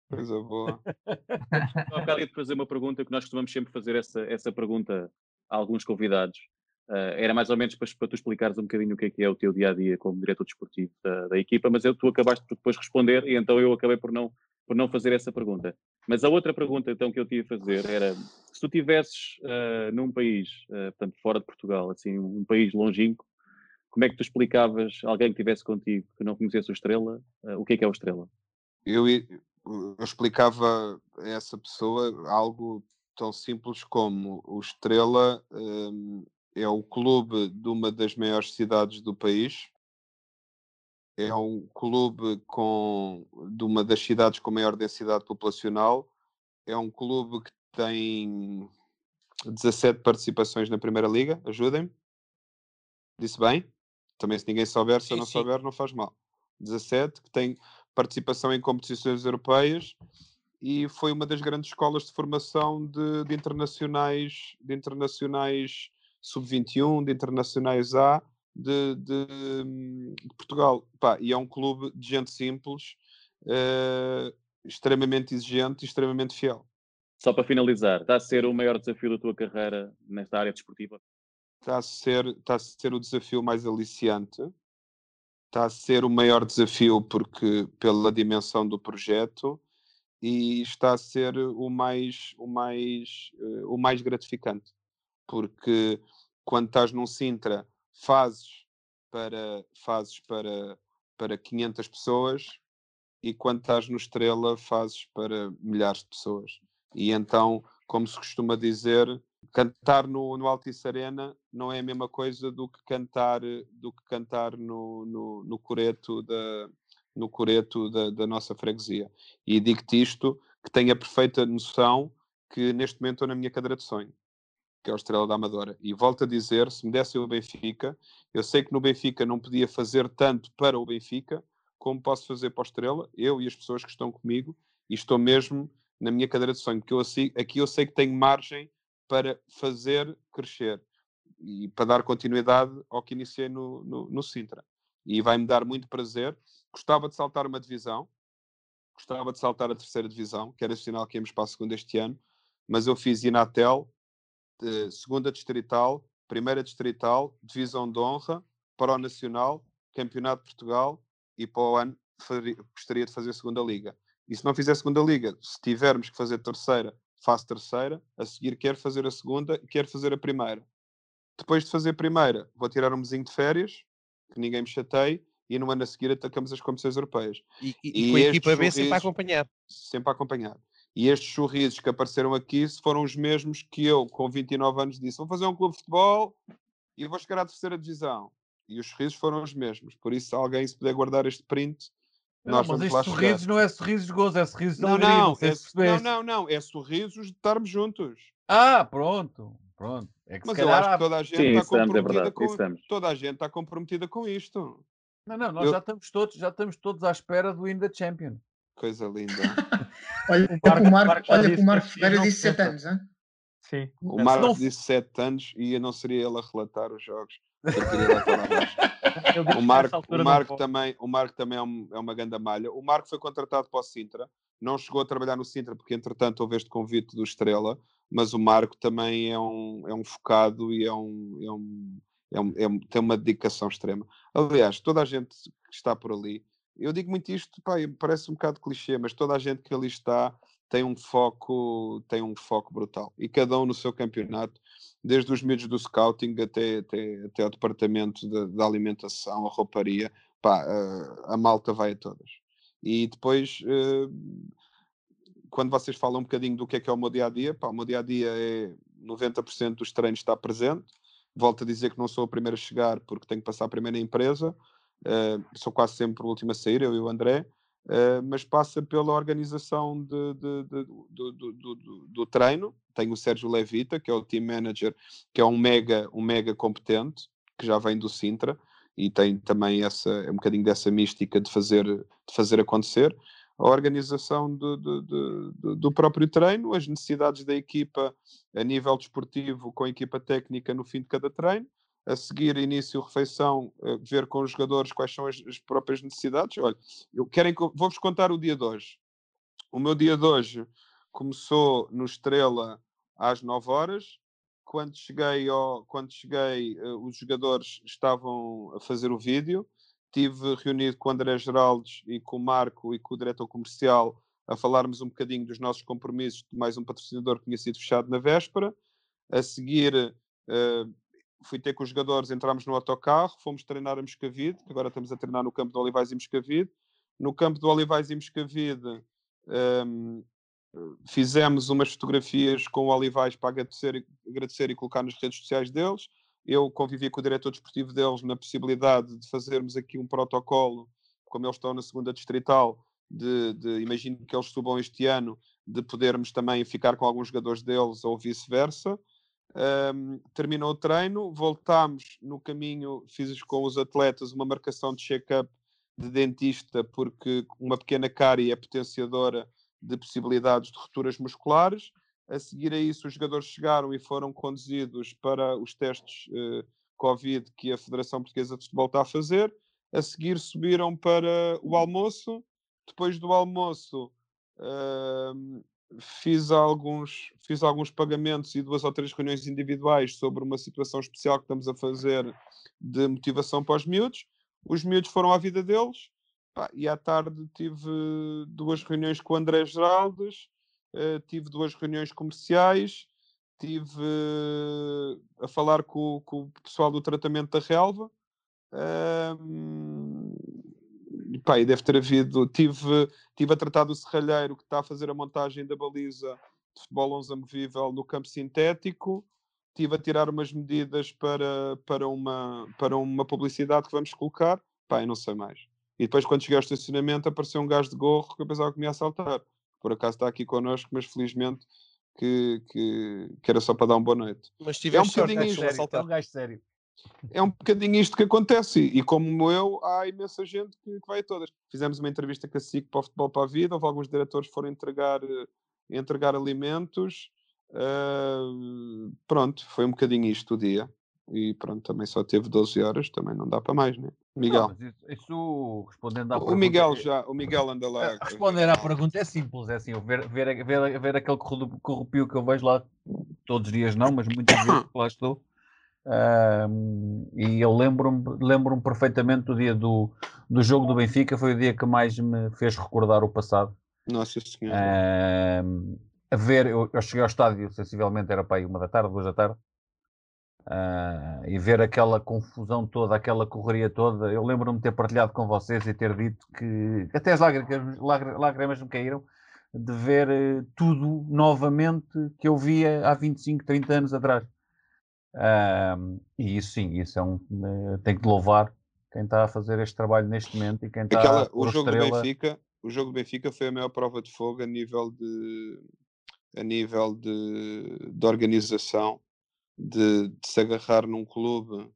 Coisa boa. Bocado de fazer uma pergunta que nós costumamos sempre fazer essa, essa pergunta a alguns convidados. Uh, era mais ou menos para, para tu explicares um bocadinho o que é que é o teu dia a dia como diretor desportivo da, da equipa, mas eu, tu acabaste por depois responder e então eu acabei por não, por não fazer essa pergunta. Mas a outra pergunta então que eu tinha a fazer era se tu tivesses uh, num país, uh, portanto fora de Portugal, assim um país longínquo, como é que tu explicavas a alguém que estivesse contigo que não conhecesse o Estrela, o que é que é o Estrela? Eu, eu explicava a essa pessoa algo tão simples como o Estrela um, é o clube de uma das maiores cidades do país. É um clube com, de uma das cidades com maior densidade populacional. É um clube que tem 17 participações na Primeira Liga. Ajudem-me. Disse bem? Também, se ninguém souber, se eu não sim. souber, não faz mal. 17, que tem participação em competições europeias e foi uma das grandes escolas de formação de, de internacionais, de internacionais sub-21, de internacionais A de, de, de Portugal. Pá, e é um clube de gente simples, uh, extremamente exigente e extremamente fiel. Só para finalizar, está a ser o maior desafio da tua carreira nesta área desportiva? Está a ser, está a ser o desafio mais aliciante. Está a ser o maior desafio porque pela dimensão do projeto e está a ser o mais, o mais, uh, o mais gratificante porque quando estás num Sintra fazes para, fazes para, para 500 pessoas e quando estás no Estrela fazes para milhares de pessoas. E então, como se costuma dizer, cantar no, no Altice Arena não é a mesma coisa do que cantar, do que cantar no, no, no coreto, da, no coreto da, da nossa freguesia. E digo-te isto, que tenho a perfeita noção que neste momento estou na minha cadeira de sonho que é o Estrela da Amadora. E volto a dizer, se me dessem o Benfica, eu sei que no Benfica não podia fazer tanto para o Benfica como posso fazer para o Estrela, eu e as pessoas que estão comigo, e estou mesmo na minha cadeira de sonho, porque eu, aqui eu sei que tenho margem para fazer crescer e para dar continuidade ao que iniciei no, no, no Sintra. E vai-me dar muito prazer. Gostava de saltar uma divisão, gostava de saltar a terceira divisão, que era sinal que íamos para a segunda este ano, mas eu fiz Inatel, segunda distrital, primeira distrital, divisão de honra, para o nacional, campeonato de Portugal e para o ano faria, gostaria de fazer segunda liga. E se não fizer segunda liga, se tivermos que fazer terceira, faço terceira, a seguir quero fazer a segunda e quero fazer a primeira. Depois de fazer a primeira, vou tirar um mesinho de férias, que ninguém me chateie, e no ano a seguir atacamos as competições europeias. E, e, e com a equipa B sempre a acompanhar. Sempre a acompanhar. E estes sorrisos que apareceram aqui foram os mesmos que eu, com 29 anos, disse: vou fazer um clube de futebol e vou chegar à terceira divisão. E os sorrisos foram os mesmos. Por isso, alguém, se puder guardar este print, não, nós mas vamos sorrisos não é sorrisos de gozo, é sorrisos de não, alegria. Não, não, é, não, não, não, é sorrisos de estarmos juntos. Ah, pronto, pronto. É mas eu acho que toda a gente Sim, está é comprometida é com toda a gente está comprometida com isto. Não, não, nós eu... já estamos todos, já estamos todos à espera do Win the Champion. Coisa linda. olha, o Marco, o Marco, olha que o Marco Ferreira disse 7 anos, hein? Sim. O Marco não... disse 7 anos e não seria ele a relatar os jogos. o Marco, o Marco também, o Marco também é, um, é uma grande malha. O Marco foi contratado para o Sintra, não chegou a trabalhar no Sintra porque entretanto houve este convite do Estrela, mas o Marco também é um, é um focado e é um, é um, é um, é um, tem uma dedicação extrema. Aliás, toda a gente que está por ali, eu digo muito isto, pá, parece um bocado clichê, mas toda a gente que ali está tem um foco, tem um foco brutal. E cada um no seu campeonato, desde os miúdos do scouting até, até, até ao departamento da de, de alimentação, a rouparia, pá, a, a, malta vai a todas. E depois, uh, quando vocês falam um bocadinho do que é que é o meu dia a dia, pá, o meu dia a dia é 90% dos treinos está presente. Volto a dizer que não sou o primeiro a chegar porque tenho que passar a primeira empresa. Uh, sou quase sempre o último a sair, eu e o André. Uh, mas passa pela organização de, de, de, do, do, do, do, treino. Tenho o Sérgio Levita, que é o team manager, que é um mega, um mega competente, que já vem do Sintra e tem também essa, um bocadinho dessa mística de fazer, de fazer acontecer. A organização do, do, do próprio treino, as necessidades da equipa a nível desportivo com a equipa técnica no fim de cada treino a seguir início refeição, uh, ver com os jogadores quais são as, as próprias necessidades. Olha, eu querem que vou-vos contar o dia de hoje. O meu dia de hoje começou no Estrela às 9 horas. Quando cheguei, ao, quando cheguei uh, os jogadores estavam a fazer o vídeo. Tive reunido com o André Geraldes e com o Marco e com o diretor comercial a falarmos um bocadinho dos nossos compromissos de mais um patrocinador que tinha sido fechado na véspera. A seguir, uh, fui ter com os jogadores, entramos no autocarro, fomos treinar a Moscavide, agora estamos a treinar no campo do Olivais e Moscavide. No campo do Olivais e Moscavide um, fizemos umas fotografias com o Olivais para agradecer, agradecer e colocar nas redes sociais deles. Eu convivi com o diretor desportivo deles na possibilidade de fazermos aqui um protocolo, como eles estão na segunda distrital, de, de imagino que eles subam este ano, de podermos também ficar com alguns jogadores deles ou vice-versa. Um, terminou o treino, voltámos no caminho, fiz com os atletas uma marcação de check-up de dentista, porque uma pequena cárie é potenciadora de possibilidades de rupturas musculares. A seguir a isso, os jogadores chegaram e foram conduzidos para os testes uh, Covid que a Federação Portuguesa de Futebol está a fazer. A seguir, subiram para o almoço. Depois do almoço, uh, fiz alguns, fiz alguns pagamentos e duas ou três reuniões individuais sobre uma situação especial que estamos a fazer de motivação para os miúdos. Os miúdos foram à vida deles pá, e à tarde tive duas reuniões com o André Geraldes, uh, tive duas reuniões comerciais, tive uh, a falar com, com, o pessoal do tratamento da relva. Uh, pá, e deve ter havido. Tive, tive a tratar do serralheiro que está a fazer a montagem da baliza de futebol 11 amovível no campo sintético. Tive a tirar umas medidas para, para, uma, para uma publicidade que vamos colocar. Pá, eu não sei mais. E depois, quando cheguei ao estacionamento, apareceu um gajo de gorro que eu pensava que me ia assaltar. Por acaso está aqui connosco, mas felizmente que, que, que era só para dar uma boa noite. Mas tiveste é um bocadinho isto. É um gajo sério é um bocadinho isto que acontece. E como eu, há imensa gente que, que vai a todas. Fizemos uma entrevista com a SIC para o Futebol para a Vida, houve alguns diretores que foram entregar, eh, entregar alimentos. Uh, pronto, foi um bocadinho isto o dia. E pronto, também só teve 12 horas, também não dá para mais, né? Miguel. Não, isso, isso, respondendo à o pergunta. Miguel já, o Miguel anda lá. Responder à pergunta é simples, é assim, ver, ver, ver, ver aquele corrupio que eu vejo lá todos os dias não, mas muitas vezes lá estou e eu lembro-me lembro perfeitamente do dia do, do jogo do Benfica, foi o dia que mais me fez recordar o passado. Nossa Senhora. a ver, eu, eu, cheguei ao estádio, sensivelmente era para aí uma da tarde, duas da tarde, uh, e ver aquela confusão toda, aquela correria toda. Eu lembro-me de ter partilhado com vocês e ter dito que até as lágrimas, lágrimas me caíram de ver uh, tudo novamente que eu via há 25, 30 anos atrás. E isso sim, isso é um, uh, tem que louvar quem está a fazer este trabalho neste momento e quem está Aquela, o jogo estrela... do Benfica o jogo do Benfica foi a maior prova de fogo a nível de a nível de, de organização de, de, se agarrar num clube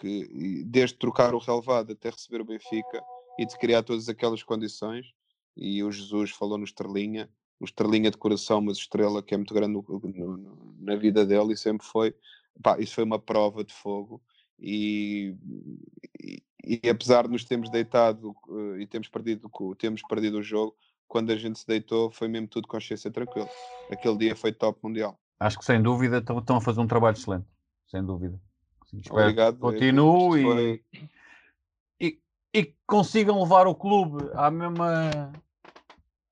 que desde trocar o relevado até receber o Benfica e de criar todas aquelas condições. E o Jesus falou no Estrelinha o Estrelinha de coração mas estrela que é muito grande no, no, na vida dele e sempre foi pá, isso foi uma prova de fogo e, e, e apesar de nos termos deitado uh, e termos perdido, temos perdido o jogo, quando a gente se deitou foi mesmo tudo consciência tranquila. Aquele dia foi top mundial. Acho que sem dúvida estão a fazer um trabalho excelente, sem dúvida. Sim, Obrigado. Continue foi... e, e, e consigam levar o clube à mesma,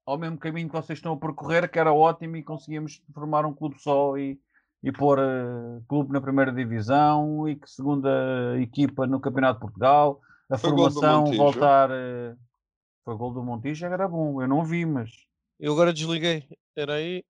ao mesmo caminho que vocês estão a percorrer, que era ótimo, e conseguimos formar um clube só e, e pôr uh, clube na primeira divisão e que segunda equipa no Campeonato de Portugal, a Foi formação voltar. Uh, foi gol do Montijo, era bom, eu não vi, mas. Eu agora desliguei, era aí.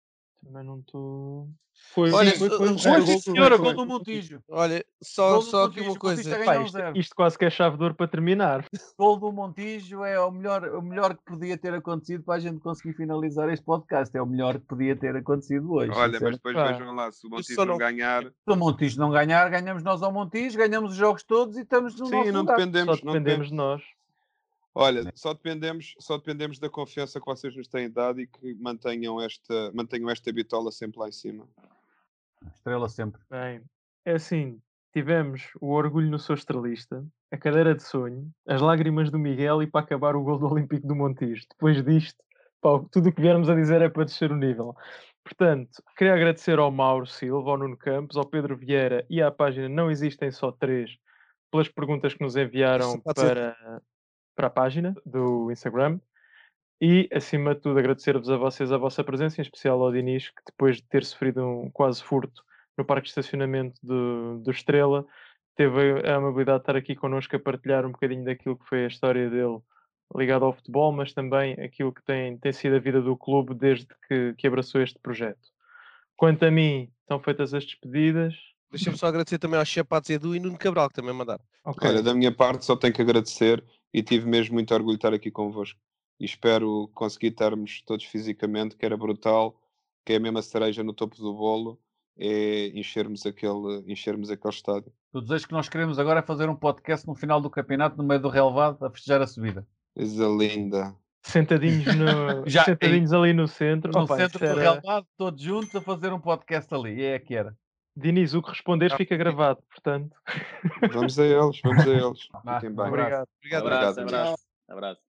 Também não estou. Foi, Olha, foi, foi, foi, foi, senhora, gol do Montijo. Olha, só, só aqui uma coisa. Pai, isto, isto, quase que é chave de ouro para terminar. Gol do Montijo é o melhor, o melhor que podia ter acontecido para a gente conseguir finalizar este podcast. É o melhor que podia ter acontecido hoje. Olha, mas depois Pá. vejam lá, se o Montijo não, não ganhar. Se o Montijo não ganhar, ganhamos nós ao Montijo, ganhamos os jogos todos e estamos no Sim, nosso não dependemos, Só dependemos de nós. Olha, só dependemos, só dependemos da confiança que vocês nos têm dado e que mantenham esta, mantenham esta bitola sempre lá em cima. Estrela sempre. Bem, é assim, tivemos o orgulho no seu estrelista, a cadeira de sonho, as lágrimas do Miguel e para acabar o gol do Olímpico do Montijo. Depois disto, pá, tudo o que viermos a dizer é para descer o nível. Portanto, queria agradecer ao Mauro Silva, ao Nuno Campos, ao Pedro Vieira e à página Não Existem Só Três pelas perguntas que nos enviaram para, para a página do Instagram. E, acima de tudo, agradecer-vos a vocês a vossa presença, em especial ao Dinis, que depois de ter sofrido um quase furto no parque de estacionamento do, do Estrela, teve a amabilidade de estar aqui connosco a partilhar um bocadinho daquilo que foi a história dele ligado ao futebol, mas também aquilo que tem, tem sido a vida do clube desde que, que abraçou este projeto. Quanto a mim, estão feitas as despedidas. Deixa-me só agradecer também ao Chapados Edu e Nuno Cabral, que também mandaram. Okay. Olha, da minha parte, só tenho que agradecer e tive mesmo muito orgulho de estar aqui convosco e espero conseguir estarmos todos fisicamente, que era brutal, que é a mesma cereja no topo do bolo, é enchermos aquele, enchermos aquele estádio. O desejo que nós queremos agora é fazer um podcast no final do campeonato, no meio do relevado, a festejar a subida. Coisa linda. Sentadinhos, no, Já, sentadinhos ali no centro. No Opa, centro do era... relevado, todos juntos a fazer um podcast ali. É que era. Diniz, o que responder fica gravado, portanto. Vamos a eles, vamos a eles. Fiquem bem. Obrigado. Obrigado. Abraço, abraço. abraço.